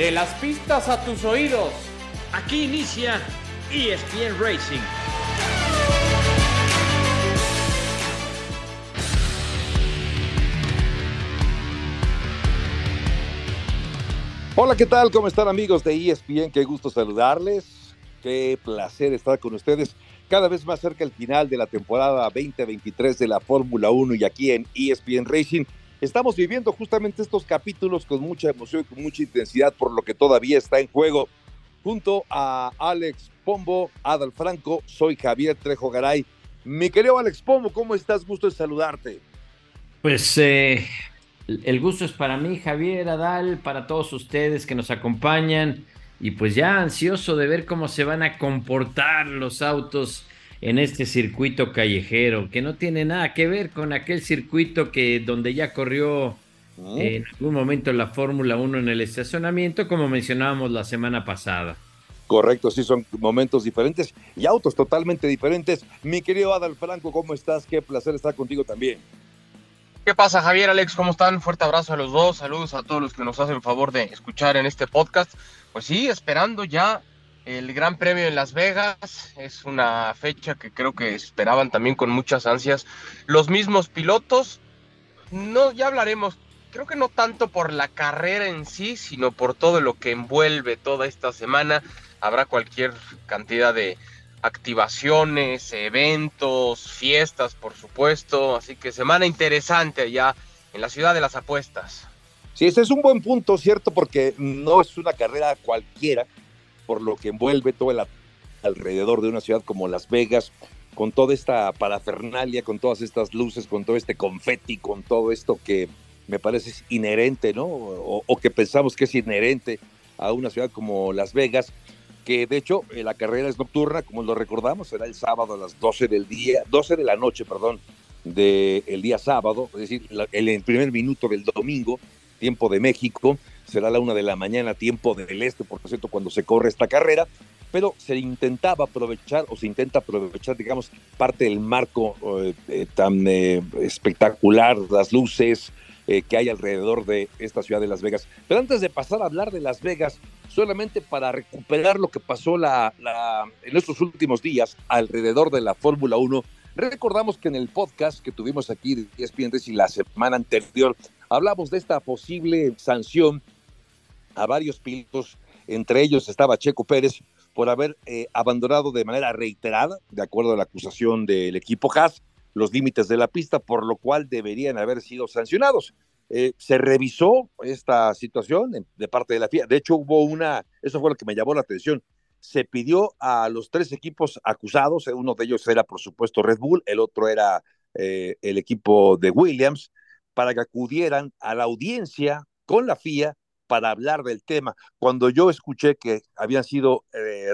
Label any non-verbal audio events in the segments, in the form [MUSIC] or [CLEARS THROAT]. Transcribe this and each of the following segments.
De las pistas a tus oídos. Aquí inicia ESPN Racing. Hola, ¿qué tal? ¿Cómo están amigos de ESPN? Qué gusto saludarles. Qué placer estar con ustedes cada vez más cerca del final de la temporada 2023 de la Fórmula 1 y aquí en ESPN Racing. Estamos viviendo justamente estos capítulos con mucha emoción y con mucha intensidad por lo que todavía está en juego. Junto a Alex Pombo, Adal Franco, soy Javier Trejo Garay. Mi querido Alex Pombo, ¿cómo estás? Gusto de saludarte. Pues eh, el gusto es para mí, Javier, Adal, para todos ustedes que nos acompañan y pues ya ansioso de ver cómo se van a comportar los autos en este circuito callejero, que no tiene nada que ver con aquel circuito que donde ya corrió mm. en algún momento la Fórmula 1 en el estacionamiento, como mencionábamos la semana pasada. Correcto, sí, son momentos diferentes y autos totalmente diferentes. Mi querido Adal Franco, ¿cómo estás? Qué placer estar contigo también. ¿Qué pasa, Javier, Alex? ¿Cómo están? Fuerte abrazo a los dos. Saludos a todos los que nos hacen favor de escuchar en este podcast. Pues sí, esperando ya el Gran Premio en Las Vegas. Es una fecha que creo que esperaban también con muchas ansias. Los mismos pilotos, no, ya hablaremos, creo que no tanto por la carrera en sí, sino por todo lo que envuelve toda esta semana. Habrá cualquier cantidad de activaciones, eventos, fiestas, por supuesto. Así que semana interesante allá en la ciudad de las apuestas. Sí, ese es un buen punto, ¿cierto? Porque no es una carrera cualquiera, por lo que envuelve todo el alrededor de una ciudad como Las Vegas, con toda esta parafernalia, con todas estas luces, con todo este confeti, con todo esto que me parece inherente, ¿no? O, que pensamos que es inherente a una ciudad como Las Vegas que de hecho eh, la carrera es nocturna, como lo recordamos, será el sábado a las 12 del día, 12 de la noche, perdón, del día sábado, es decir, el primer minuto del domingo, tiempo de México, será la una de la mañana, tiempo del este, por cierto, cuando se corre esta carrera, pero se intentaba aprovechar o se intenta aprovechar, digamos, parte del marco eh, eh, tan espectacular, las luces, eh, que hay alrededor de esta ciudad de Las Vegas. Pero antes de pasar a hablar de Las Vegas, solamente para recuperar lo que pasó la, en estos últimos días alrededor de la Fórmula 1, recordamos que en el podcast que tuvimos aquí de ESPN y la semana anterior, hablamos de esta posible sanción a varios pilotos, entre ellos estaba Checo Pérez, por haber eh, abandonado de manera reiterada, de acuerdo a la acusación del equipo Haas, los límites de la pista, por lo cual deberían haber sido sancionados. Eh, se revisó esta situación de parte de la FIA. De hecho, hubo una, eso fue lo que me llamó la atención. Se pidió a los tres equipos acusados, eh, uno de ellos era, por supuesto, Red Bull, el otro era el equipo de Williams, para que acudieran a la audiencia con la FIA para hablar del tema. Cuando yo escuché que habían sido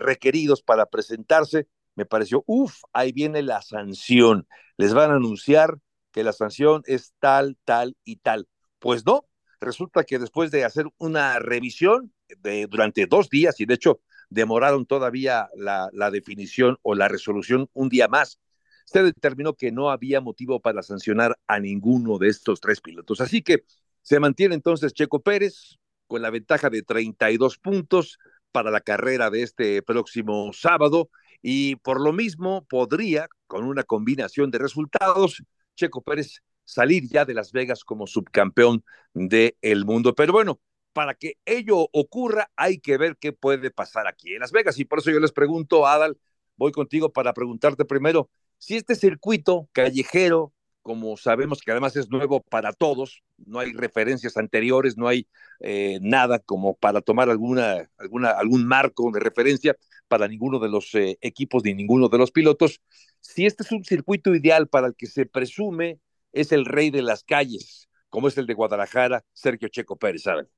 requeridos para presentarse, me pareció, uff, ahí viene la sanción. Les van a anunciar que la sanción es tal, tal y tal. Pues no, resulta que después de hacer una revisión de, durante dos días, y de hecho demoraron todavía la, la definición o la resolución un día más, se determinó que no había motivo para sancionar a ninguno de estos tres pilotos. Así que se mantiene entonces Checo Pérez con la ventaja de 32 puntos para la carrera de este próximo sábado y por lo mismo podría, con una combinación de resultados, Checo Pérez salir ya de Las Vegas como subcampeón del mundo. Pero bueno, para que ello ocurra hay que ver qué puede pasar aquí en Las Vegas. Y por eso yo les pregunto, Adal, voy contigo para preguntarte primero, si este circuito callejero como sabemos que además es nuevo para todos, no hay referencias anteriores, no hay eh, nada como para tomar alguna, alguna, algún marco de referencia para ninguno de los eh, equipos ni ninguno de los pilotos. Si este es un circuito ideal para el que se presume es el rey de las calles, como es el de Guadalajara, Sergio Checo Pérez, ¿saben?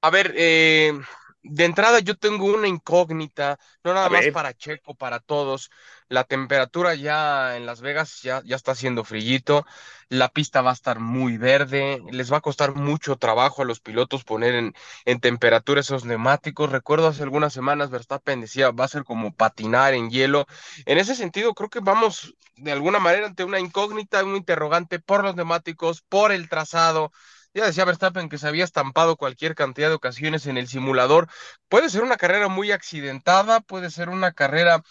A ver, eh, de entrada yo tengo una incógnita, no nada más para Checo, para todos. La temperatura ya en Las Vegas ya, ya está haciendo frillito, la pista va a estar muy verde, les va a costar mucho trabajo a los pilotos poner en, en temperatura esos neumáticos. Recuerdo hace algunas semanas Verstappen decía, va a ser como patinar en hielo. En ese sentido, creo que vamos de alguna manera ante una incógnita, un interrogante por los neumáticos, por el trazado Ya decía Verstappen que se había estampado cualquier cantidad de ocasiones en el simulador. Puede ser una carrera muy accidentada, puede ser una carrera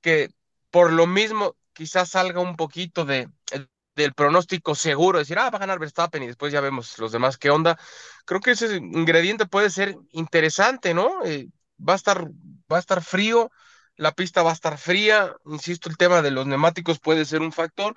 que por lo mismo quizás salga un poquito de, del pronóstico seguro, decir, ah, va a ganar Verstappen y después ya vemos los demás qué onda. Creo que ese ingrediente puede ser interesante, ¿no? Eh, va a estar, va a estar frío, la pista va a estar fría, insisto, el tema de los neumáticos puede ser un factor,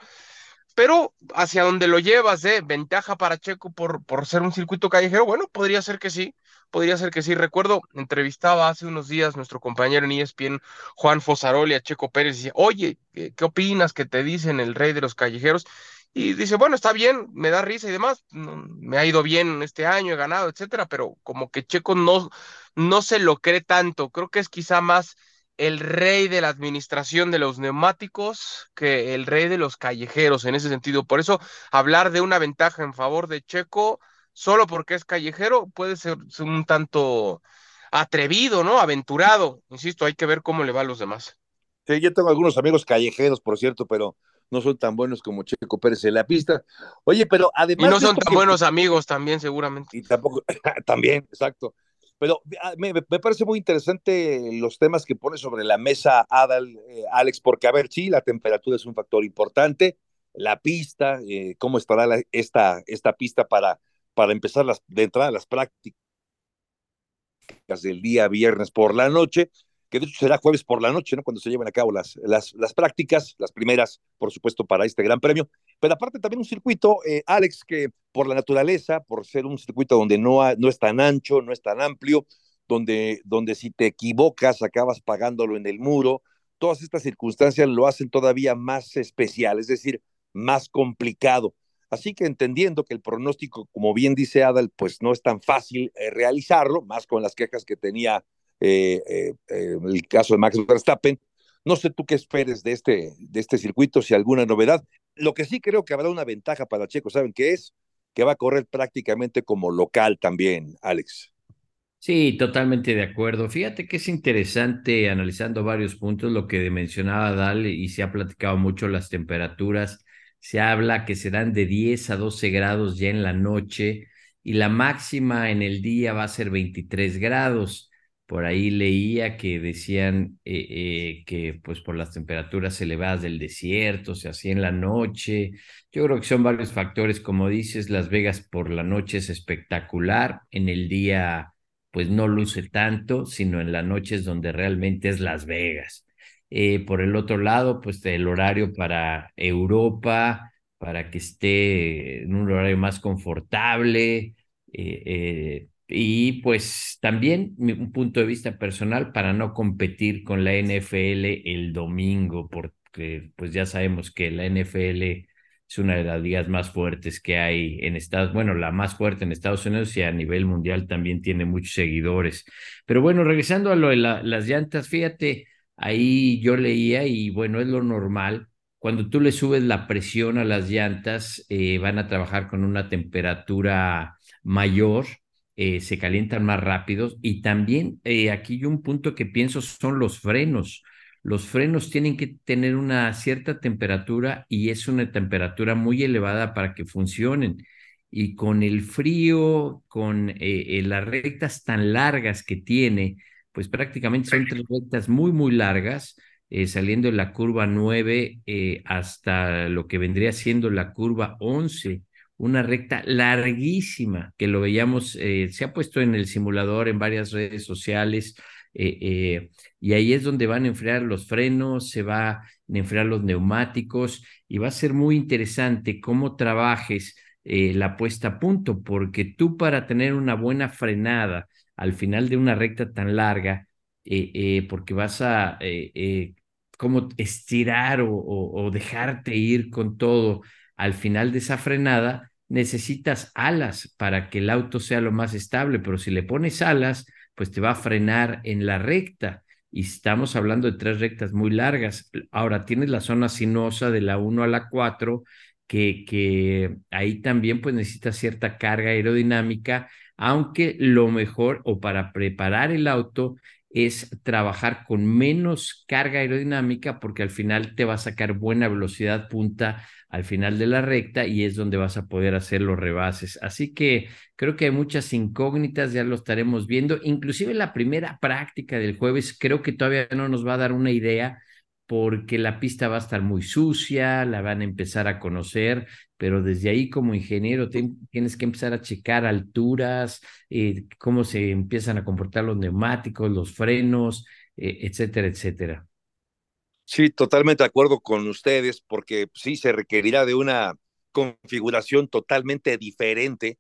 pero hacia donde lo llevas, ¿eh? Ventaja para Checo por, por ser un circuito callejero, bueno, podría ser que sí, podría ser que sí. Recuerdo, entrevistaba hace unos días nuestro compañero en ESPN, Juan Fosaroli, a Checo Pérez, y decía, oye, ¿qué, ¿qué, opinas que te dicen el rey de los callejeros? Y dice, bueno, está bien, me da risa y demás, me ha ido bien este año, he ganado, etcétera, pero como que Checo no, no se lo cree tanto. Creo que es quizá más el rey de la administración de los neumáticos que el rey de los callejeros en ese sentido. Por eso hablar de una ventaja en favor de Checo solo porque es callejero puede ser un tanto atrevido, ¿no? Aventurado. Insisto, hay que ver cómo le va a los demás. Sí, yo tengo algunos amigos callejeros, por cierto, pero no son tan buenos como Checo Pérez en la pista. Oye, pero además... Y no son tan buenos amigos también, seguramente. Y tampoco, [LAUGHS] también, exacto. Pero ah, me, me, parece muy interesante los temas que pone sobre la mesa Adal, eh, Alex, porque a ver, sí, la temperatura es un factor importante, la pista, eh, cómo estará esta, esta pista para, para empezar las, de entrada las prácticas del día viernes por la noche, que de hecho será jueves por la noche, ¿no? Cuando se lleven a cabo las, las, las prácticas, las primeras, por supuesto, para este gran premio. Pero aparte también un circuito, eh, Alex, que por la naturaleza, por ser un circuito donde no, no es tan ancho, no es tan amplio, donde, donde si te equivocas acabas pagándolo en el muro, todas estas circunstancias lo hacen todavía más especial, es decir, más complicado. Así que entendiendo que el pronóstico, como bien dice Adal, pues no es tan fácil eh, realizarlo, más con las quejas que tenía eh, eh, eh, el caso de Max Verstappen. No sé tú qué esperes de este, de este circuito, si alguna novedad. Lo que sí creo que habrá una ventaja para Checo, ¿saben qué es? Que va a correr prácticamente como local también, Alex. Sí, totalmente de acuerdo. Fíjate que es interesante analizando varios puntos lo que mencionaba Dal y se ha platicado mucho las temperaturas. Se habla que serán de 10 a 12 grados ya en la noche y la máxima en el día va a ser 23 grados. Por ahí leía que decían eh, eh, que pues por las temperaturas elevadas del desierto, se hacía en la noche. Yo creo que son varios factores, como dices, Las Vegas por la noche es espectacular, en el día pues no luce tanto, sino en la noche es donde realmente es Las Vegas. Eh, por el otro lado, pues el horario para Europa, para que esté en un horario más confortable. Y pues también un punto de vista personal para no competir con la NFL el domingo, porque pues ya sabemos que la NFL es una de las ligas más fuertes que hay en Estados, bueno, la más fuerte en Estados Unidos y a nivel mundial también tiene muchos seguidores. Pero bueno, regresando a lo de las llantas, fíjate, ahí yo leía y bueno, es lo normal. Cuando tú le subes la presión a las llantas, eh, van a trabajar con una temperatura mayor eh, se calientan más rápidos y también eh, aquí un punto que pienso son los frenos. Los frenos tienen que tener una cierta temperatura y es una temperatura muy elevada para que funcionen. Y con el frío, con eh, las rectas tan largas que tiene, pues prácticamente son tres rectas muy, muy largas, saliendo de la curva 9 hasta lo que vendría siendo la curva 11 una recta larguísima que lo veíamos, eh, se ha puesto en el simulador en varias redes sociales eh, eh, y ahí es donde van a enfriar los frenos, se va a enfriar los neumáticos y va a ser muy interesante cómo trabajes la puesta a punto, porque tú para tener una buena frenada al final de una recta tan larga, porque vas a como estirar o, o dejarte ir con todo al final de esa frenada, necesitas alas para que el auto sea lo más estable, pero si le pones alas, pues te va a frenar en la recta. Y estamos hablando de tres rectas muy largas. Ahora tienes la zona sinuosa de la 1 a la 4, que, que ahí también pues necesitas cierta carga aerodinámica, aunque lo mejor o para preparar el auto es trabajar con menos carga aerodinámica porque al final te va a sacar buena velocidad punta al final de la recta y es donde vas a poder hacer los rebases. Así que creo que hay muchas incógnitas, ya lo estaremos viendo. Inclusive la primera práctica del jueves creo que todavía no nos va a dar una idea porque la pista va a estar muy sucia, la van a empezar a conocer, pero desde ahí como ingeniero tienes que empezar a checar alturas, eh, cómo se empiezan a comportar los neumáticos, los frenos, eh, etcétera, etcétera. Sí, totalmente de acuerdo con ustedes, porque sí se requerirá de una configuración totalmente diferente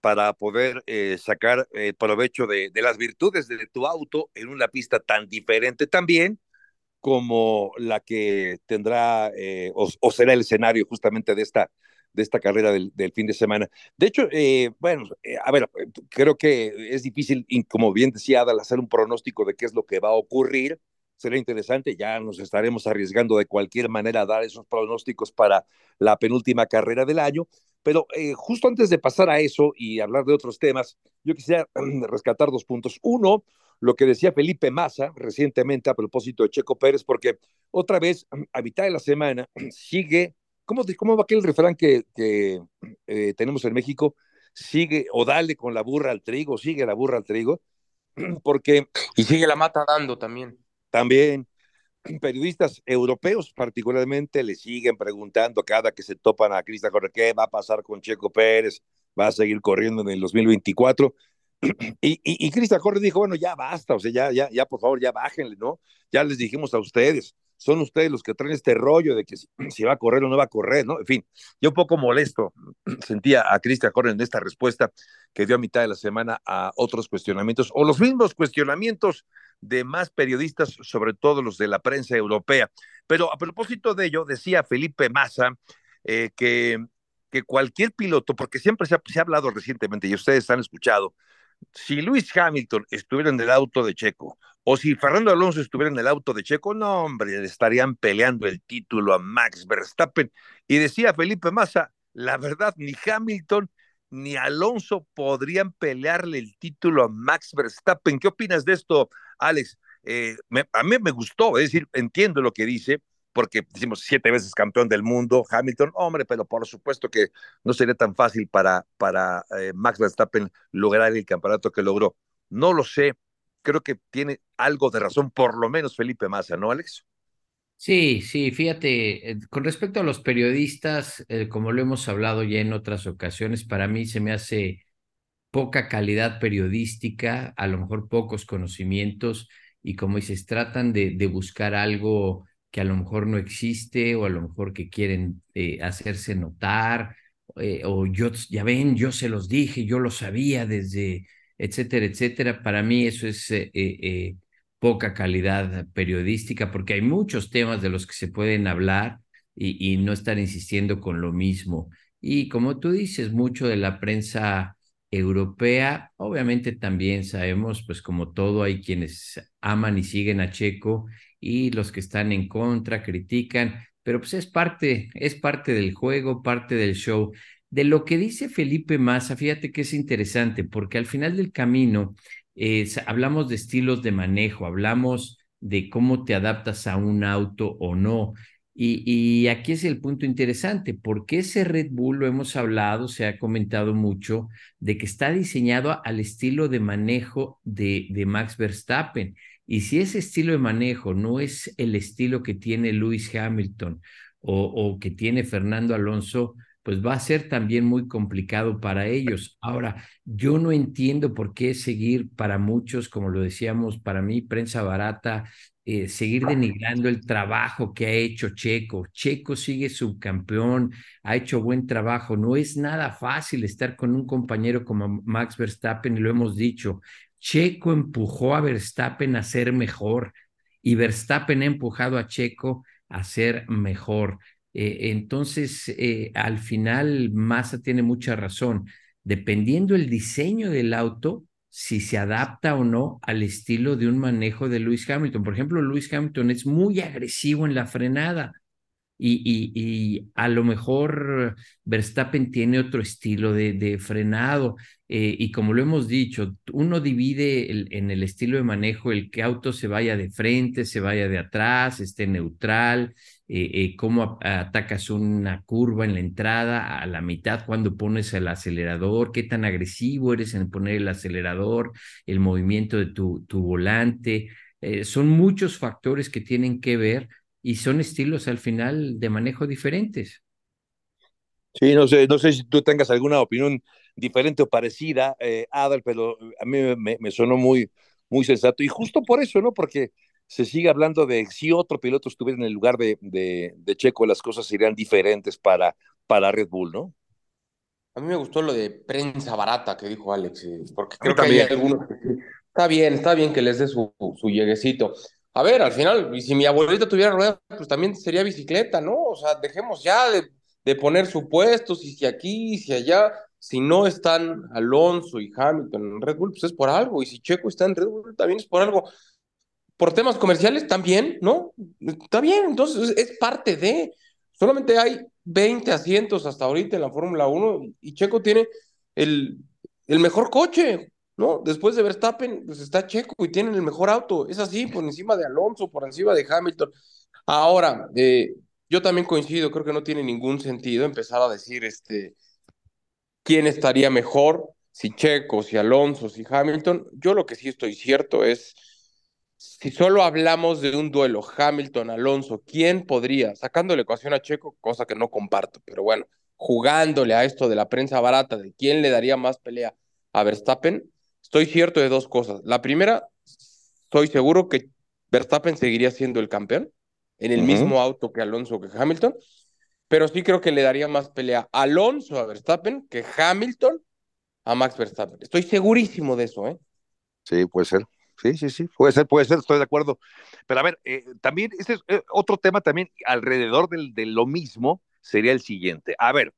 para poder eh, sacar provecho de, de, las virtudes de tu auto en una pista tan diferente también como la que tendrá eh, o, será el escenario justamente de esta, de esta carrera del, fin de semana. De hecho, eh, bueno, eh, a ver, creo que es difícil, como bien decía Adal, hacer un pronóstico de qué es lo que va a ocurrir. Será interesante, ya nos estaremos arriesgando de cualquier manera a dar esos pronósticos para la penúltima carrera del año. Pero justo antes de pasar a eso y hablar de otros temas, yo quisiera [CLEARS THROAT] rescatar dos puntos. Uno, lo que decía Felipe Massa recientemente a propósito de Checo Pérez, porque otra vez, a mitad de la semana, [CLEARS THROAT] sigue, ¿cómo, cómo va aquel refrán que, que eh, tenemos en México? Sigue o dale con la burra al trigo, sigue la burra al trigo, [CLEARS THROAT] porque... Y sigue la mata dando también. También, [CLEARS THROAT] periodistas europeos particularmente le siguen preguntando cada que se topan a Cristian Jorge, ¿qué va a pasar con Checo Pérez? ¿Va a seguir corriendo en el 2024? [CLEARS THROAT] Y, y, y Cristian Jorge dijo, bueno, ya basta, o sea, ya, ya, ya, por favor, ya bájenle, ¿no? Ya les dijimos a ustedes, son ustedes los que traen este rollo de que si, [CLEARS THROAT] va a correr o no va a correr, ¿no? En fin, yo un poco molesto [CLEARS THROAT] sentía a Cristian Jorge en esta respuesta que dio a mitad de la semana a otros cuestionamientos, o los mismos cuestionamientos de más periodistas, sobre todo los de la prensa europea. Pero a propósito de ello, decía Felipe Massa eh, que, que cualquier piloto, porque siempre se ha, se ha hablado recientemente, y ustedes han escuchado, si Luis Hamilton estuviera en el auto de Checo o si Fernando Alonso estuviera en el auto de Checo, no, hombre, estarían peleando el título a Max Verstappen. Y decía Felipe Massa, la verdad, ni Hamilton ni Alonso podrían pelearle el título a Max Verstappen. ¿Qué opinas de esto, Alex? Eh, a mí me gustó, es decir, entiendo lo que dice, porque decimos siete veces campeón del mundo, Hamilton, hombre, pero por supuesto que no sería tan fácil para, para eh, Max Verstappen lograr el campeonato que logró. No lo sé, creo que tiene algo de razón, por lo menos Felipe Massa, ¿no, Alex? Sí, sí, fíjate, eh, con respecto a los periodistas, eh, como lo hemos hablado ya en otras ocasiones, para mí se me hace poca calidad periodística, a lo mejor pocos conocimientos, y como dices, tratan de, de buscar algo que a lo mejor no existe o a lo mejor que quieren eh, hacerse notar eh, o yo, ya ven, yo se los dije, yo lo sabía desde, etcétera, etcétera. Para mí eso es eh, poca calidad periodística porque hay muchos temas de los que se pueden hablar y, y no estar insistiendo con lo mismo. Y como tú dices, mucho de la prensa europea, obviamente también sabemos, pues como todo, hay quienes aman y siguen a Checo y los que están en contra critican, pero pues es parte, es parte del juego, parte del show. De lo que dice Felipe Massa, fíjate que es interesante, porque al final del camino hablamos de estilos de manejo, hablamos de cómo te adaptas a un auto o no. Y, y, aquí es el punto interesante, porque ese Red Bull, lo hemos hablado, se ha comentado mucho, de que está diseñado al estilo de manejo de, de Max Verstappen. Y si ese estilo de manejo no es el estilo que tiene Lewis Hamilton o, que tiene Fernando Alonso, pues va a ser también muy complicado para ellos. Ahora, yo no entiendo por qué seguir para muchos, como lo decíamos, para mí, prensa barata, eh, seguir denigrando el trabajo que ha hecho Checo. Checo sigue subcampeón, ha hecho buen trabajo. No es nada fácil estar con un compañero como Max Verstappen, y lo hemos dicho. Checo empujó a Verstappen a ser mejor y Verstappen ha empujado a Checo a ser mejor. Eh, entonces, eh, al final, Massa tiene mucha razón. Dependiendo el diseño del auto, si se adapta o no al estilo de un manejo de Lewis Hamilton. Por ejemplo, Lewis Hamilton es muy agresivo en la frenada y, a lo mejor Verstappen tiene otro estilo de, frenado. Eh, y como lo hemos dicho, uno divide en el estilo de manejo el que auto se vaya de frente, se vaya de atrás, esté neutral, eh, eh, cómo atacas una curva en la entrada, a la mitad cuando pones el acelerador, qué tan agresivo eres en poner el acelerador, el movimiento de tu, tu volante. son muchos factores que tienen que ver y son estilos al final de manejo diferentes. Sí, no sé, no sé si tú tengas alguna opinión diferente o parecida, eh, Adal, pero a mí me, sonó muy, muy sensato. Y justo por eso, ¿no? Porque se sigue hablando de si otro piloto estuviera en el lugar de, de, Checo, las cosas serían diferentes para, para Red Bull, ¿no? A mí me gustó lo de prensa barata que dijo Alex, eh, porque creo que hay algunos que Está bien, está bien que les dé su, su lleguecito. A ver, al final, y si mi abuelita tuviera ruedas, pues también sería bicicleta, ¿no? O sea, dejemos ya de, de poner supuestos, y si aquí, y si allá, si no están Alonso y Hamilton en Red Bull, pues es por algo, y si Checo está en Red Bull, también es por algo. Por temas comerciales, también, ¿no? Está bien, entonces es parte de. Solamente hay 20 asientos hasta ahorita en la Fórmula 1 y Checo tiene el, el mejor coche. ¿no? Después de Verstappen, pues está Checo y tienen el mejor auto. Es así, por encima de Alonso, por encima de Hamilton. Ahora, eh, yo también coincido, creo que no tiene ningún sentido empezar a decir este, quién estaría mejor, si Checo, si Alonso, si Hamilton. Yo lo que sí estoy cierto es, si solo hablamos de un duelo Hamilton-Alonso, ¿quién podría, sacando la ecuación a Checo, cosa que no comparto, pero bueno, jugándole a esto de la prensa barata, de quién le daría más pelea a Verstappen, Estoy cierto de dos cosas. La primera, estoy seguro que Verstappen seguiría siendo el campeón en el mismo auto que Alonso que Hamilton, pero sí creo que le daría más pelea Alonso a Verstappen que Hamilton a Max Verstappen. Estoy segurísimo de eso, ¿eh? Sí, puede ser. Sí, sí, sí, puede ser, puede ser, estoy de acuerdo. Pero a ver, eh, también, este es eh, otro tema también alrededor del, de lo mismo, sería el siguiente. A ver,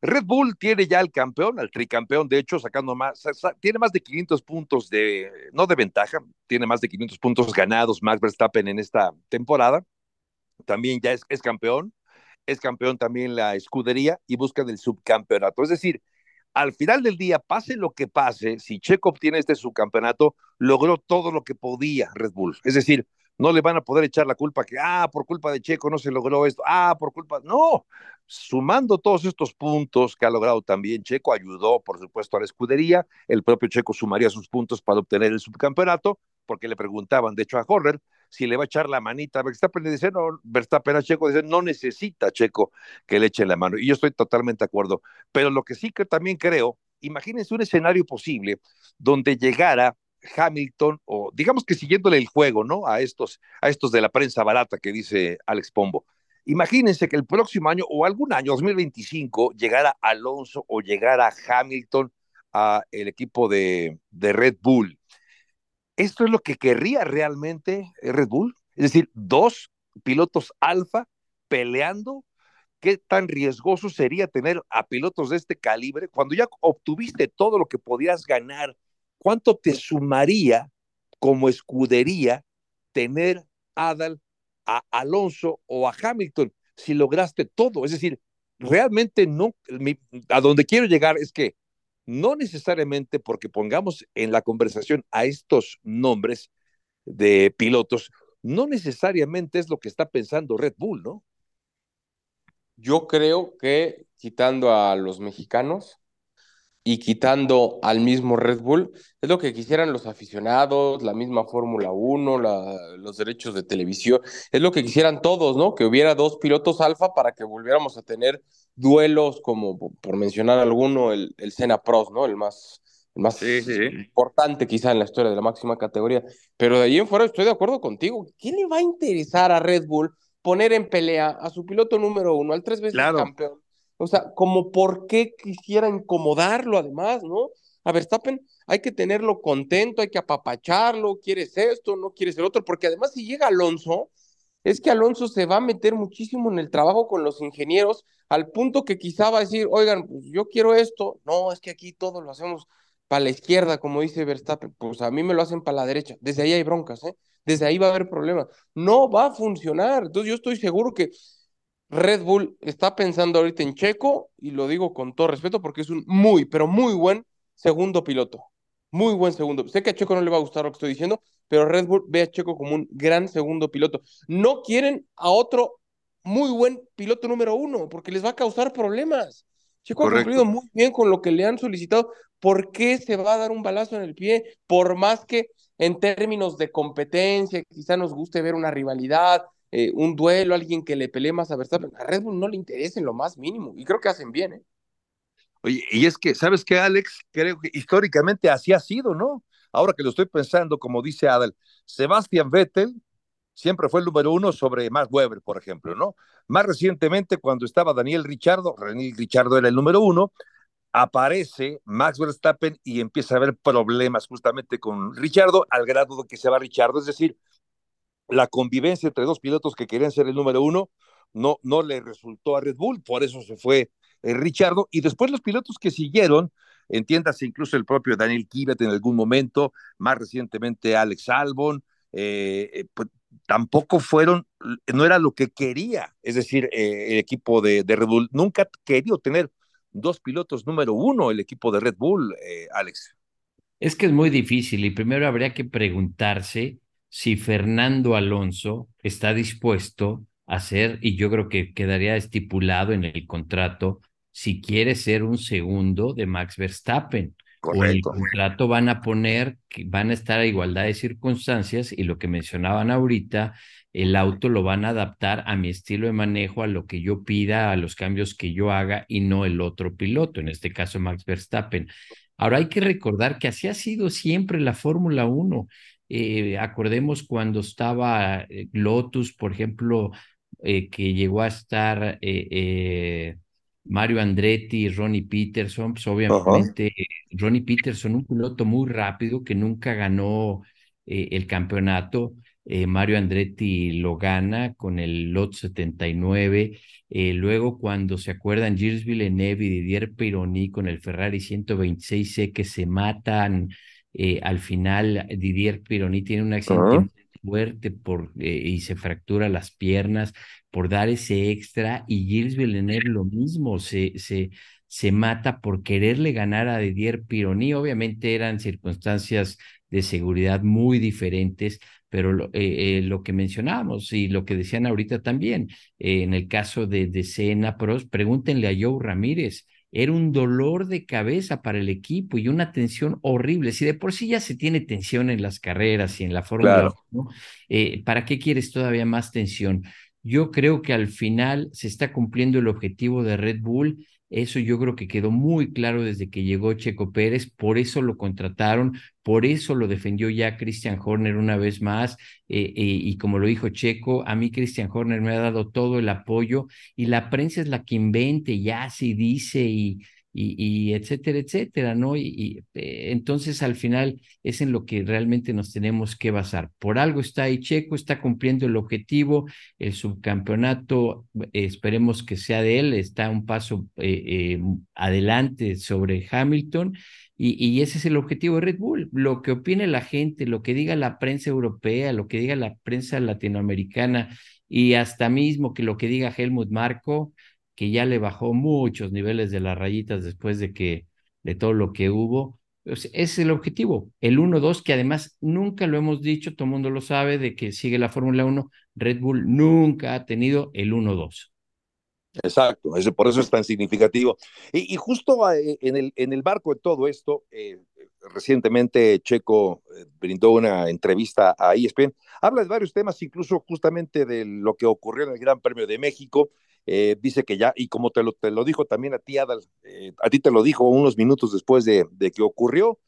Red Bull tiene ya el campeón, al tricampeón, de hecho, sacando más, tiene más de 500 puntos de, no de ventaja, tiene más de 500 puntos ganados Max Verstappen en esta temporada. También ya es, es campeón, es campeón también la escudería y busca el subcampeonato. Es decir, al final del día, pase lo que pase, si Checo obtiene este subcampeonato, logró todo lo que podía Red Bull. Es decir, no le van a poder echar la culpa que, ah, por culpa de Checo no se logró esto, ah, por culpa, no, sumando todos estos puntos que ha logrado también Checo, ayudó, por supuesto, a la escudería, el propio Checo sumaría sus puntos para obtener el subcampeonato, porque le preguntaban, de hecho, a Horner, si le va a echar la manita Verstappen, le dice, no, Verstappen a Checo, dice, no necesita Checo que le eche la mano, y yo estoy totalmente de acuerdo, pero lo que sí que también creo, imagínense un escenario posible donde llegara Hamilton, o digamos que siguiéndole el juego, ¿no? A estos, a estos de la prensa barata que dice Alex Pombo. Imagínense que el próximo año o algún año, 2025, llegara Alonso o llegara Hamilton a el equipo de, de Red Bull. ¿Esto es lo que querría realmente Red Bull? Es decir, dos pilotos alfa peleando. ¿Qué tan riesgoso sería tener a pilotos de este calibre cuando ya obtuviste todo lo que podías ganar ¿cuánto te sumaría como escudería tener Adal a Alonso o a Hamilton si lograste todo? Es decir, realmente no, a donde quiero llegar es que no necesariamente porque pongamos en la conversación a estos nombres de pilotos, no necesariamente es lo que está pensando Red Bull, ¿no? Yo creo que quitando a los mexicanos, y quitando al mismo Red Bull, es lo que quisieran los aficionados, la misma Fórmula 1, los derechos de televisión, es lo que quisieran todos, ¿no? Que hubiera dos pilotos alfa para que volviéramos a tener duelos como, por mencionar alguno, el, el Senna Pros, ¿no? El más, el más importante quizá en la historia de la máxima categoría. Pero de ahí en fuera estoy de acuerdo contigo. ¿Qué le va a interesar a Red Bull poner en pelea a su piloto número uno, al tres veces campeón? O sea, como por qué quisiera incomodarlo además, ¿no? A Verstappen hay que tenerlo contento, hay que apapacharlo, quieres esto, no quieres el otro, porque además si llega Alonso, es que Alonso se va a meter muchísimo en el trabajo con los ingenieros, al punto que quizá va a decir, oigan, pues yo quiero esto, no, es que aquí todo lo hacemos para la izquierda, como dice Verstappen, pues a mí me lo hacen para la derecha, desde ahí hay broncas, ¿eh? Desde ahí va a haber problemas, no va a funcionar, entonces yo estoy seguro que Red Bull está pensando ahorita en Checo, y lo digo con todo respeto porque es un muy, pero muy buen segundo piloto. Muy buen segundo. Sé que a Checo no le va a gustar lo que estoy diciendo, pero Red Bull ve a Checo como un gran segundo piloto. No quieren a otro muy buen piloto número uno porque les va a causar problemas. Checo ha cumplido muy bien con lo que le han solicitado. ¿Por qué se va a dar un balazo en el pie? Por más que en términos de competencia, quizá nos guste ver una rivalidad, eh, un duelo, alguien que le pelee más a Verstappen. A Red Bull no le interesa en lo más mínimo y creo que hacen bien, ¿eh? Oye, y es que, ¿sabes qué, Alex? Creo que históricamente así ha sido, ¿no? Ahora que lo estoy pensando, como dice Adel, Sebastian Vettel siempre fue el número uno sobre Max Weber, por ejemplo, ¿no? Más recientemente, cuando estaba Daniel Richardo, Daniel Richardo era el número uno, aparece Max Verstappen y empieza a haber problemas justamente con Richardo, al grado de que se va Richardo, es decir, la convivencia entre dos pilotos que querían ser el número uno no, no le resultó a Red Bull, por eso se fue eh, Richardo, y después los pilotos que siguieron, entiéndase incluso el propio Daniel Kivet en algún momento, más recientemente Alex Albon, eh, eh, pues, tampoco fueron, no era lo que quería, es decir, el equipo de, Red Bull nunca querido tener dos pilotos número uno el equipo de Red Bull, Alex. Es que es muy difícil y primero habría que preguntarse si Fernando Alonso está dispuesto a hacer, y yo creo que quedaría estipulado en el contrato, si quiere ser un segundo de Max Verstappen. Correcto. O el contrato van a poner que van a estar a igualdad de circunstancias y lo que mencionaban ahorita, el auto lo van a adaptar a mi estilo de manejo, a lo que yo pida, a los cambios que yo haga y no el otro piloto, en este caso Max Verstappen. Ahora hay que recordar que así ha sido siempre la Fórmula 1. Eh, acordemos cuando estaba eh, Lotus, por ejemplo, eh, que llegó a estar Mario Andretti Ronnie Peterson, pues obviamente Ronnie Peterson, un piloto muy rápido que nunca ganó el campeonato. Mario Andretti lo gana con el LOT 79. luego, cuando se acuerdan, Gilles Villeneuve y Didier Pironi con el Ferrari 126C que se matan eh, al final, Didier Pironi tiene un accidente fuerte por, eh, y se fractura las piernas por dar ese extra. Y Gilles Villeneuve lo mismo, se, se, se mata por quererle ganar a Didier Pironi. Obviamente eran circunstancias de seguridad muy diferentes, pero lo, eh, lo, que mencionábamos y lo que decían ahorita también, en el caso de, de Senna Pros, pregúntenle a Joe Ramírez, era un dolor de cabeza para el equipo y una tensión horrible. Si de por sí ya se tiene tensión en las carreras y en la Fórmula eh, ¿para qué quieres todavía más tensión? Yo creo que al final se está cumpliendo el objetivo de Red Bull. Eso yo creo que quedó muy claro desde que llegó Checo Pérez, por eso lo contrataron, por eso lo defendió ya Christian Horner una vez más, eh, eh, y como lo dijo Checo, a mí Christian Horner me ha dado todo el apoyo y la prensa es la que invente y hace y dice y, y, etcétera, etcétera, ¿no? Y, eh, entonces al final es en lo que realmente nos tenemos que basar. Por algo está ahí Checo, está cumpliendo el objetivo, el subcampeonato, esperemos que sea de él, está un paso eh, eh, adelante sobre Hamilton. Y, y, ese es el objetivo de Red Bull. Lo que opine la gente, lo que diga la prensa europea, lo que diga la prensa latinoamericana y hasta mismo que lo que diga Helmut Marco, que ya le bajó muchos niveles de las rayitas después de que de todo lo que hubo. Pues es el objetivo, el 1-2, que además nunca lo hemos dicho, todo el mundo lo sabe, de que sigue la Fórmula 1, Red Bull nunca ha tenido el 1-2. Exacto, por eso es tan significativo. Y, justo eh, en el, en el barco de todo esto, eh, recientemente Checo eh, brindó una entrevista a ESPN, habla de varios temas, incluso justamente de lo que ocurrió en el Gran Premio de México, eh, dice que ya, y como te lo, te lo dijo también a ti, Adal, eh, a ti te lo dijo unos minutos después de, de que ocurrió,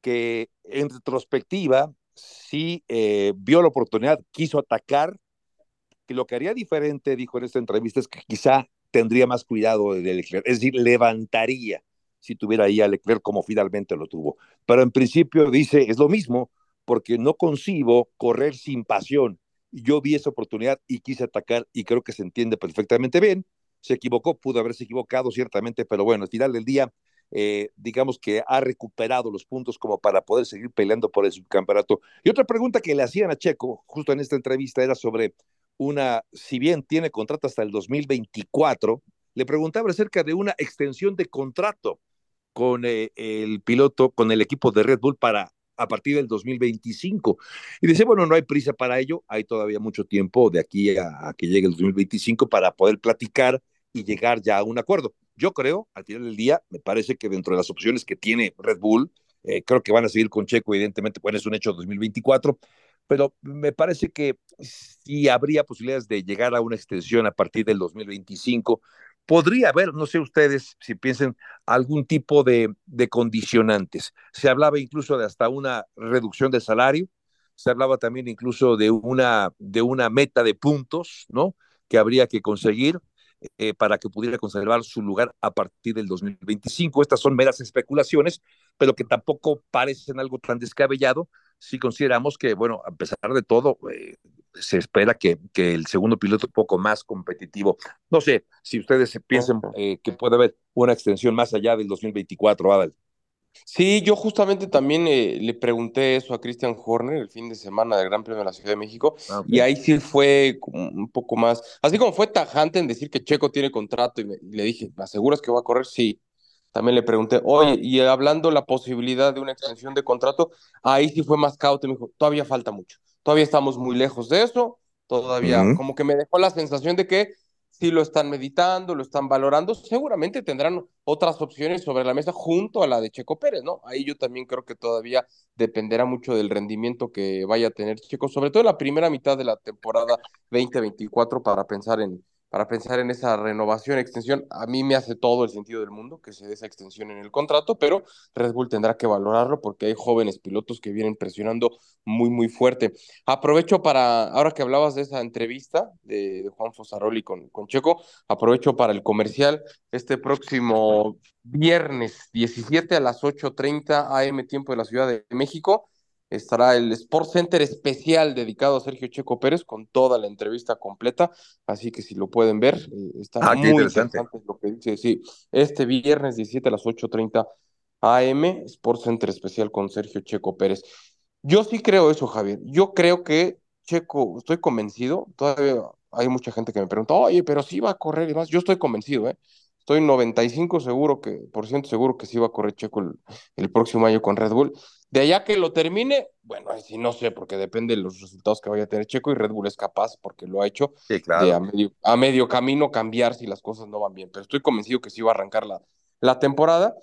que en retrospectiva sí eh, vio la oportunidad, quiso atacar, que lo que haría diferente, dijo en esta entrevista, es que quizá tendría más cuidado de Leclerc, es decir, levantaría si tuviera ahí a Leclerc como finalmente lo tuvo. Pero en principio dice, es lo mismo, porque no concibo correr sin pasión yo vi esa oportunidad y quise atacar y creo que se entiende perfectamente bien. Se equivocó, pudo haberse equivocado ciertamente, pero bueno, al final del día, eh, digamos que ha recuperado los puntos como para poder seguir peleando por el subcampeonato. Y otra pregunta que le hacían a Checo, justo en esta entrevista, era sobre una, si bien tiene contrato hasta el 2024, le preguntaba acerca de una extensión de contrato con eh, el piloto, con el equipo de Red Bull para a partir del 2025. Y dice, bueno, no hay prisa para ello, hay todavía mucho tiempo de aquí a, que llegue el 2025 para poder platicar y llegar ya a un acuerdo. Yo creo, al final del día, me parece que dentro de las opciones que tiene Red Bull, eh, creo que van a seguir con Checo, evidentemente, bueno, es un hecho 2024, pero me parece que sí habría posibilidades de llegar a una extensión a partir del 2025 podría haber, no sé ustedes si piensen, algún tipo de, de, condicionantes. Se hablaba incluso de hasta una reducción de salario, se hablaba también incluso de una, de una meta de puntos, ¿no? Que habría que conseguir eh, para que pudiera conservar su lugar a partir del 2025. Estas son meras especulaciones, pero que tampoco parecen algo tan descabellado si consideramos que, bueno, a pesar de todo, eh, se espera que, que, el segundo piloto un poco más competitivo. No sé si ustedes piensan eh, que puede haber una extensión más allá del 2024, Adal. Sí, yo justamente también eh, le pregunté eso a Christian Horner el fin de semana del Gran Premio de la Ciudad de México ah, y ahí sí fue un poco más, así como fue tajante en decir que Checo tiene contrato y, le dije, ¿me aseguras que va a correr? Sí. También le pregunté, oye, y hablando la posibilidad de una extensión de contrato, ahí sí fue más cauto me dijo, todavía falta mucho. Todavía estamos muy lejos de eso, todavía como que me dejó la sensación de que si lo están meditando, lo están valorando, seguramente tendrán otras opciones sobre la mesa junto a la de Checo Pérez, ¿no? Ahí yo también creo que todavía dependerá mucho del rendimiento que vaya a tener Checo, sobre todo en la primera mitad de la temporada 2024 para pensar en, para pensar en esa renovación, extensión. A mí me hace todo el sentido del mundo que se dé esa extensión en el contrato, pero Red Bull tendrá que valorarlo porque hay jóvenes pilotos que vienen presionando muy, muy fuerte. Aprovecho para, ahora que hablabas de esa entrevista de, Juan Fosaroli con, con Checo, aprovecho para el comercial este próximo viernes 17 a las 8.30 AM tiempo de la Ciudad de México estará el Sports Center especial dedicado a Sergio Checo Pérez con toda la entrevista completa, así que si lo pueden ver, eh, está ah, muy interesante. lo que dice, sí, este viernes 17 a las 8.30 AM, Sports Center especial con Sergio Checo Pérez. Yo sí creo eso, Javier, yo creo que Checo, estoy convencido, todavía hay mucha gente que me pregunta, oye, pero sí va a correr y más, yo estoy convencido, ¿eh? Estoy 95 seguro que, por ciento seguro que sí va a correr Checo el, el próximo año con Red Bull. De allá que lo termine, bueno, sí no sé, porque depende de los resultados que vaya a tener Checo y Red Bull es capaz, porque lo ha hecho, de a medio, camino cambiar si las cosas no van bien. Pero estoy convencido que sí va a arrancar la, la temporada.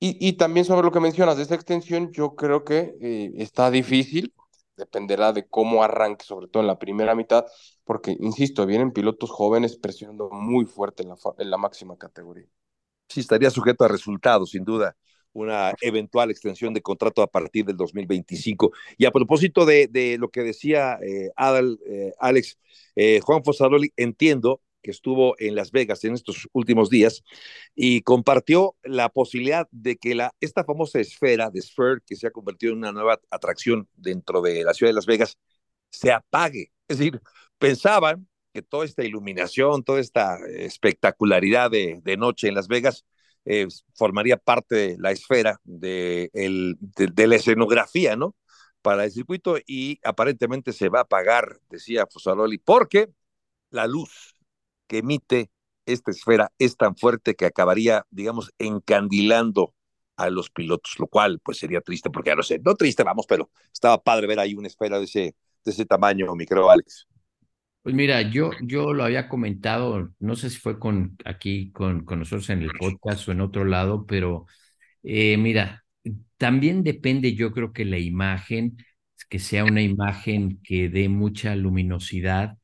Y, y, también sobre lo que mencionas de esa extensión, yo creo que eh, está difícil, dependerá de cómo arranque, sobre todo en la primera mitad, porque, insisto, vienen pilotos jóvenes presionando muy fuerte en la, en la máxima categoría. Sí, estaría sujeto a resultados, sin duda una eventual extensión de contrato a partir del 2025. Y a propósito de, de lo que decía eh, Adal, eh, Alex, eh, Juan Fosaroli, entiendo que estuvo en Las Vegas en estos últimos días y compartió la posibilidad de que la, esta famosa esfera de Sphere, que se ha convertido en una nueva atracción dentro de la ciudad de Las Vegas, se apague. Es decir, pensaban que toda esta iluminación, toda esta espectacularidad de, de noche en Las Vegas eh, formaría parte de la esfera de, de, la escenografía, ¿no? Para el circuito y aparentemente se va a apagar, decía Fosaroli, porque la luz que emite esta esfera es tan fuerte que acabaría, digamos, encandilando a los pilotos, lo cual pues sería triste, porque ya no sé, no triste, vamos, pero estaba padre ver ahí una esfera de ese, de ese tamaño, mi creo, Alex. Pues mira, yo, yo lo había comentado, no sé si fue con aquí con, con nosotros en el podcast o en otro lado, pero eh, mira, también depende, yo creo que la imagen, que sea una imagen que dé mucha luminosidad.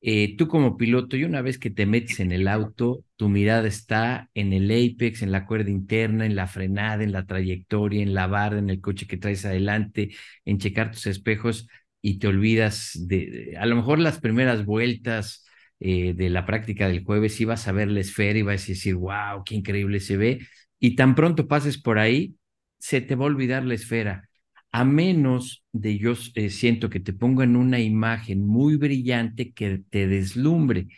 Eh, tú como piloto, y una vez que te metes en el auto, tu mirada está en el apex, en la cuerda interna, en la frenada, en la trayectoria, en la barra, en el coche que traes adelante, en checar tus espejos y te olvidas de, a lo mejor las primeras vueltas eh, de la práctica del jueves ibas a ver la esfera y vas a decir, wow, qué increíble se ve, y tan pronto pases por ahí, se te va a olvidar la esfera. A menos de yo eh, siento que te pongan una imagen muy brillante que te deslumbre.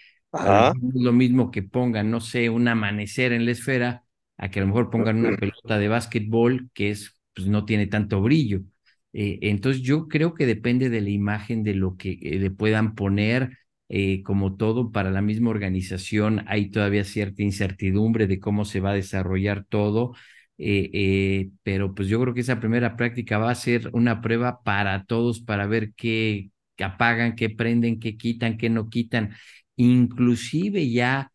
lo mismo que pongan, no sé, un amanecer en la esfera, a que a lo mejor pongan una pelota de básquetbol que es, pues no tiene tanto brillo. Eh, entonces yo creo que depende de la imagen, de lo que eh, le puedan poner eh, como todo para la misma organización, hay todavía cierta incertidumbre de cómo se va a desarrollar todo. Pero pues yo creo que esa primera práctica va a ser una prueba para todos para ver qué apagan, qué prenden, qué quitan, qué no quitan. Inclusive ya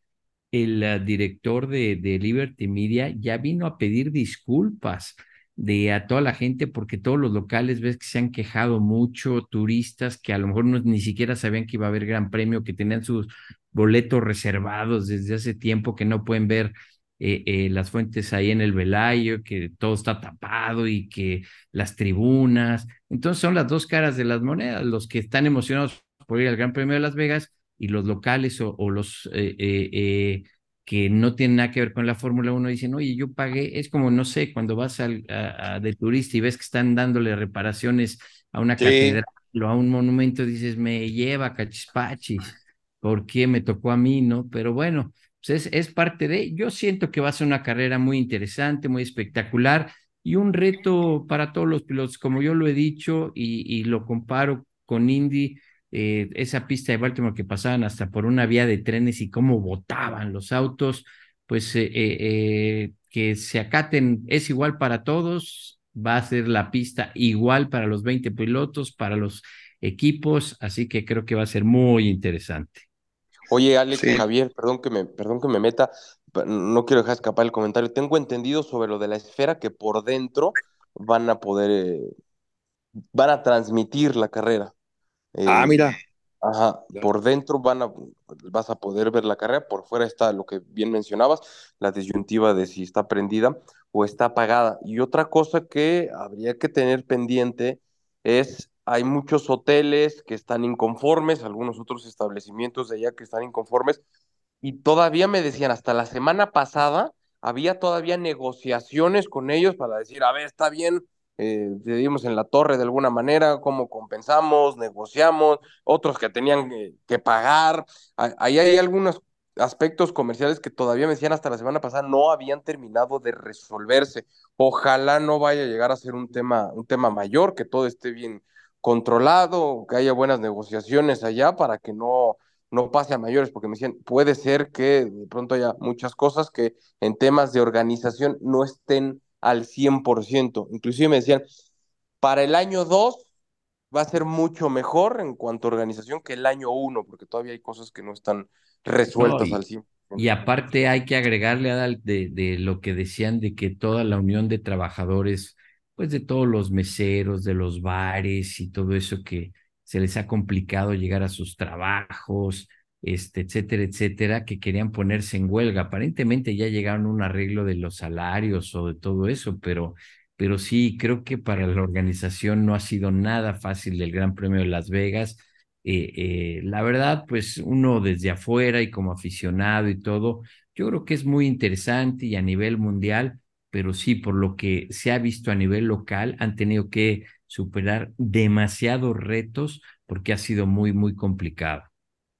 el uh, director de Liberty Media ya vino a pedir disculpas de a toda la gente, porque todos los locales ves que se han quejado mucho, turistas que a lo mejor no, ni siquiera sabían que iba a haber gran premio, que tenían sus boletos reservados desde hace tiempo, que no pueden ver eh, eh, las fuentes ahí en el Velayo, que todo está tapado y que las tribunas. Entonces son las dos caras de las monedas, los que están emocionados por ir al Gran Premio de Las Vegas y los locales o, los eh, que no tienen nada que ver con la Fórmula 1 dicen, oye, yo pagué, es como, no sé, cuando vas al, a, de turista y ves que están dándole reparaciones a una catedral o a un monumento, dices, me lleva cachispachis, ¿por qué me tocó a mí, no? Pero bueno, pues es, es parte de, yo siento que va a ser una carrera muy interesante, muy espectacular y un reto para todos los pilotos, como yo lo he dicho y, y lo comparo con Indy, eh, esa pista de Baltimore que pasaban hasta por una vía de trenes y cómo botaban los autos, pues eh, eh, que se acaten, es igual para todos, va a ser la pista igual para los 20 pilotos, para los equipos, así que creo que va a ser muy interesante. Oye, Alex, Javier, perdón que, me, perdón que me meta, no quiero dejar escapar el comentario. Tengo entendido sobre lo de la esfera que por dentro van a poder, van a transmitir la carrera ah, eh, mira. Ajá, por dentro van a, vas a poder ver la carrera, por fuera está lo que bien mencionabas, la disyuntiva de si está prendida o está apagada. Y otra cosa que habría que tener pendiente es, hay muchos hoteles que están inconformes, algunos otros establecimientos de allá que están inconformes, y todavía me decían, hasta la semana pasada había todavía negociaciones con ellos para decir, a ver, está bien, eh, dimos en la torre de alguna manera, cómo compensamos, negociamos, otros que tenían que pagar. Ahí hay algunos aspectos comerciales que todavía me decían hasta la semana pasada no habían terminado de resolverse. Ojalá no vaya a llegar a ser un tema, un tema mayor, que todo esté bien controlado, que haya buenas negociaciones allá para que no, no pase a mayores, porque me decían, puede ser que de pronto haya muchas cosas que en temas de organización no estén al 100%. Inclusive me decían, para el año 2 va a ser mucho mejor en cuanto a organización que el año 1, porque todavía hay cosas que no están resueltas al 100%. Y aparte hay que agregarle a de, de lo que decían de que toda la unión de trabajadores, pues de todos los meseros, de los bares y todo eso que se les ha complicado llegar a sus trabajos, este, etcétera, etcétera, que querían ponerse en huelga. Aparentemente ya llegaron a un arreglo de los salarios o de todo eso, pero, pero sí, creo que para la organización no ha sido nada fácil el Gran Premio de Las Vegas. Eh, eh, la verdad, pues uno desde afuera y como aficionado y todo, yo creo que es muy interesante y a nivel mundial, pero sí, por lo que se ha visto a nivel local, han tenido que superar demasiados retos porque ha sido muy, muy complicado.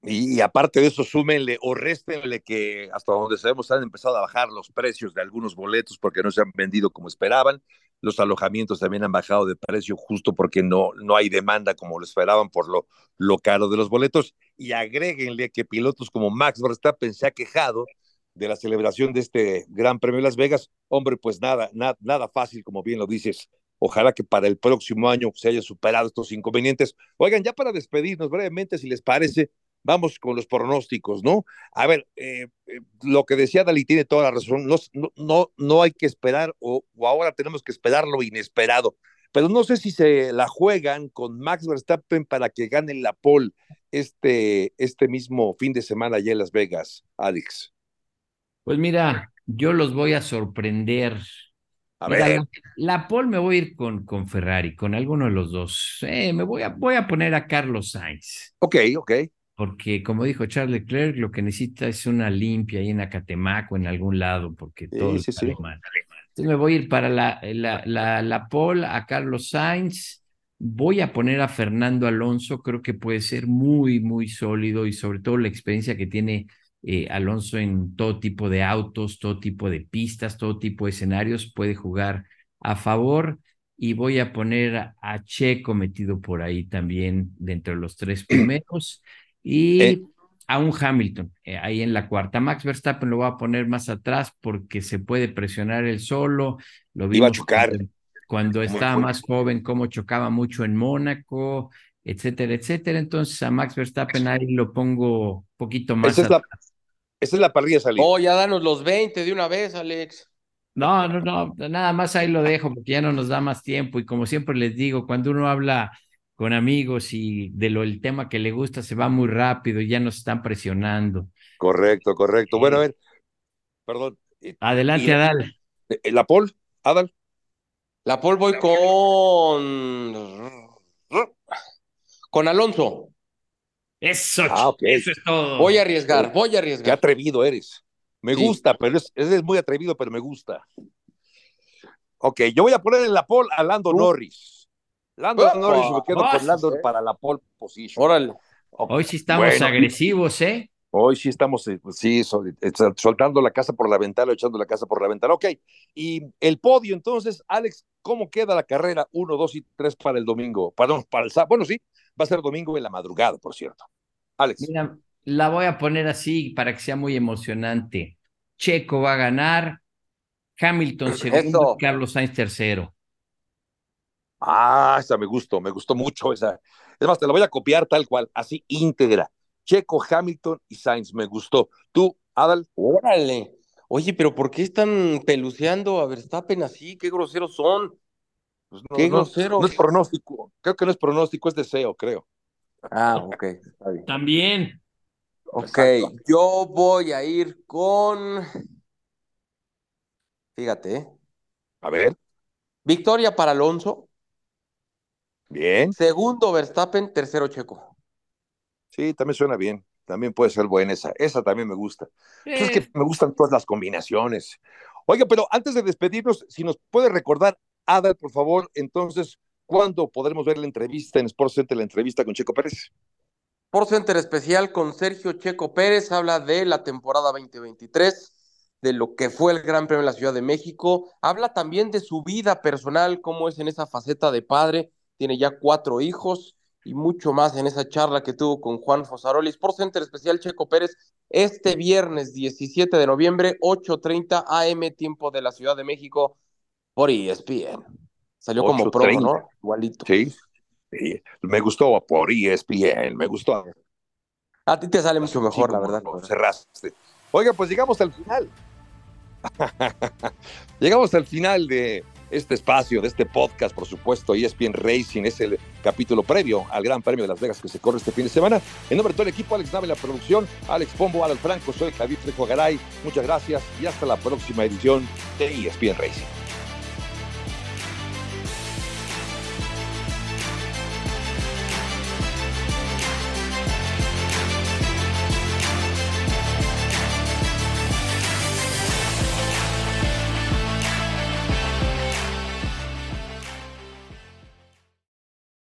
Y, aparte de eso, súmenle o réstenle que hasta donde sabemos han empezado a bajar los precios de algunos boletos porque no se han vendido como esperaban. Los alojamientos también han bajado de precio justo porque no, no hay demanda como lo esperaban por lo, lo caro de los boletos. Y agréguenle que pilotos como Max Verstappen se ha quejado de la celebración de este Gran Premio de Las Vegas. Hombre, pues nada, nada, nada fácil, como bien lo dices. Ojalá que para el próximo año se haya superado estos inconvenientes. Oigan, ya para despedirnos brevemente, si les parece, vamos con los pronósticos, ¿no? A ver, eh, eh, lo que decía Dalí tiene toda la razón, no, no, no hay que esperar, o, ahora tenemos que esperar lo inesperado, pero no sé si se la juegan con Max Verstappen para que gane la pole este, este mismo fin de semana allá en Las Vegas, Alex. Pues mira, yo los voy a sorprender. A ver. La, pole me voy a ir con, con Ferrari, con alguno de los dos. Eh, me voy a, voy a poner a Carlos Sainz. Ok, ok porque como dijo Charles Leclerc, lo que necesita es una limpia ahí en Acatemac o en algún lado, porque todo sí, está mal. Entonces me voy a ir para la, la, la, la pole a Carlos Sainz, voy a poner a Fernando Alonso, creo que puede ser muy, muy sólido y sobre todo la experiencia que tiene eh, Alonso en todo tipo de autos, todo tipo de pistas, todo tipo de escenarios, puede jugar a favor y voy a poner a Checo metido por ahí también dentro de los tres [CLEARS THROAT] primeros. Y Eh. a un Hamilton eh, ahí en la cuarta. Max Verstappen lo va a poner más atrás porque se puede presionar él solo. Lo Iba a vimos chocar. Cuando, estaba más joven, cómo chocaba mucho en Mónaco, etcétera, etcétera. Entonces a Max Verstappen ahí lo pongo un poquito más Esa es la, atrás. esa es la parrilla salida. Oh, ya danos los 20 de una vez, Alex. No, no, no, nada más ahí lo dejo porque ya no nos da más tiempo y como siempre les digo, cuando uno habla con amigos y de lo el tema que le gusta se va muy rápido y ya nos están presionando. Correcto, correcto. Bueno, a ver, perdón. eh, Adelante, Y- Adal. eh, ¿La Paul? Adal. La Paul voy con. Con Alonso. Eso, Ah, eso es todo. Voy a arriesgar, voy a Qué arriesgar. atrevido eres. Me Sí. gusta, pero es, es muy atrevido, pero me gusta. Ok, yo voy a poner en la pole a Lando Uh. Norris. Lando Upa. Norris, me quedo con Lando sí. para la pole position. Órale. Hoy sí estamos bueno, agresivos, ¿eh? Hoy sí estamos, eh, pues sí, sol- eh, soltando la casa por la ventana, echando la casa por la ventana. Ok, y el podio, entonces, Alex, ¿cómo queda la carrera 1, 2 y 3 para el domingo? Perdón, para el sábado. Bueno, sí, va a ser domingo en la madrugada, por cierto. Alex, Mira, la voy a poner así para que sea muy emocionante. Checo va a ganar, Hamilton segundo, Carlos Sainz tercero. Ah, esa me gustó, me gustó mucho esa. Es más, te la voy a copiar tal cual, así íntegra. Checo, Hamilton y Sainz, me gustó. Tú, Adal, Órale. Oye, pero ¿por qué están peluceando a Verstappen así? Qué groseros son. pues no, Qué no- grosero. no es pronóstico, creo que no es pronóstico, es deseo, creo. Ah, ok. Está bien. También. Ok, Exacto. yo voy a ir con. Fíjate, ¿eh? A ver, Victoria para Alonso, bien. segundo Verstappen, tercero Checo. Sí, también suena bien. También puede ser buena esa. Esa también me gusta. Pues es que me gustan todas las combinaciones. Oiga, pero antes de despedirnos, si nos puede recordar, Adal, por favor, entonces, ¿cuándo podremos ver la entrevista en Sports Center, la entrevista con Checo Pérez? Por Center especial con Sergio Checo Pérez, habla de la temporada 2023, de lo que fue el Gran Premio de la Ciudad de México, habla también de su vida personal, cómo es en esa faceta de padre, tiene ya cuatro hijos y mucho más en esa charla que tuvo con Juan Fosaroli. Sport Center especial Checo Pérez, este viernes 17 de noviembre, 8.30 AM, tiempo de la Ciudad de México, por ESPN. Salió como 8:30. ¿no? Igualito. Sí. Sí, Me gustó por ESPN, me gustó. A ti te sale mucho mejor, Sí, la verdad. lo cerraste. Oiga, pues llegamos al final. [LAUGHS] llegamos al final de este espacio, de este podcast, por supuesto, ESPN Racing, es el capítulo previo al Gran Premio de Las Vegas que se corre este fin de semana. En nombre de todo el equipo, Alex Nave, la producción, Alex Pombo, Adal Franco, soy Javier Trejo Garay. Muchas gracias y hasta la próxima edición de ESPN Racing.